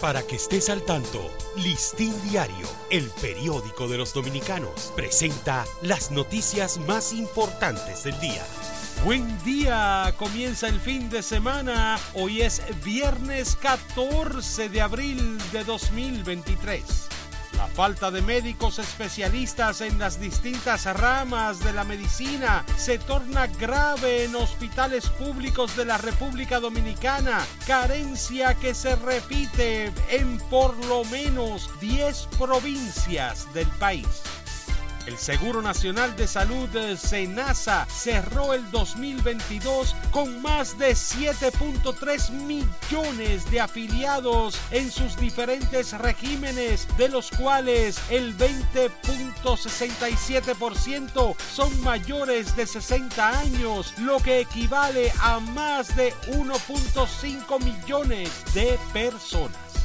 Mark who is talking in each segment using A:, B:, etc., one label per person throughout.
A: Para que estés al tanto, Listín Diario, el periódico de los dominicanos, presenta las noticias más importantes del día.
B: Buen día, comienza el fin de semana. Hoy es viernes 14 de abril de 2023. La falta de médicos especialistas en las distintas ramas de la medicina se torna grave en hospitales públicos de la República Dominicana, carencia que se repite en por lo menos 10 provincias del país. El Seguro Nacional de Salud SENASA cerró el 2022 con más de 7.3 millones de afiliados en sus diferentes regímenes, de los cuales el 20.67% son mayores de 60 años, lo que equivale a más de 1.5 millones de personas.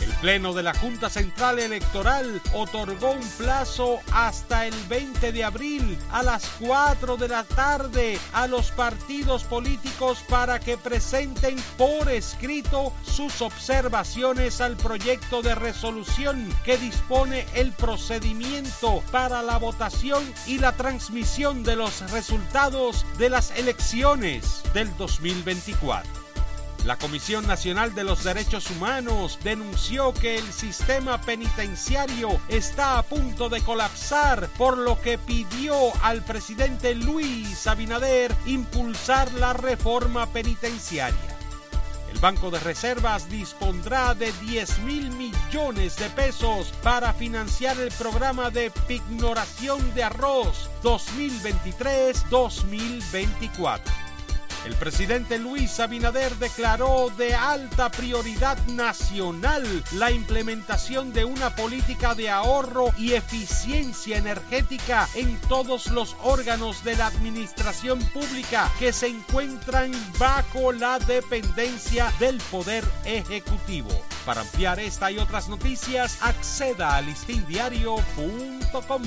B: El Pleno de la Junta Central Electoral otorgó un plazo hasta el 20 de abril a las 4 de la tarde a los partidos políticos para que presenten por escrito sus observaciones al proyecto de resolución que dispone el procedimiento para la votación y la transmisión de los resultados de las elecciones del 2024. La Comisión Nacional de los Derechos Humanos denunció que el sistema penitenciario está a punto de colapsar, por lo que pidió al presidente Luis Abinader impulsar la reforma penitenciaria. El Banco de Reservas dispondrá de 10 mil millones de pesos para financiar el programa de pignoración de arroz 2023-2024. El presidente Luis Abinader declaró de alta prioridad nacional la implementación de una política de ahorro y eficiencia energética en todos los órganos de la administración pública que se encuentran bajo la dependencia del Poder Ejecutivo. Para ampliar esta y otras noticias, acceda a listindiario.com.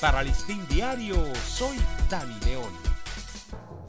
B: Para Listín Diario, soy Dani León.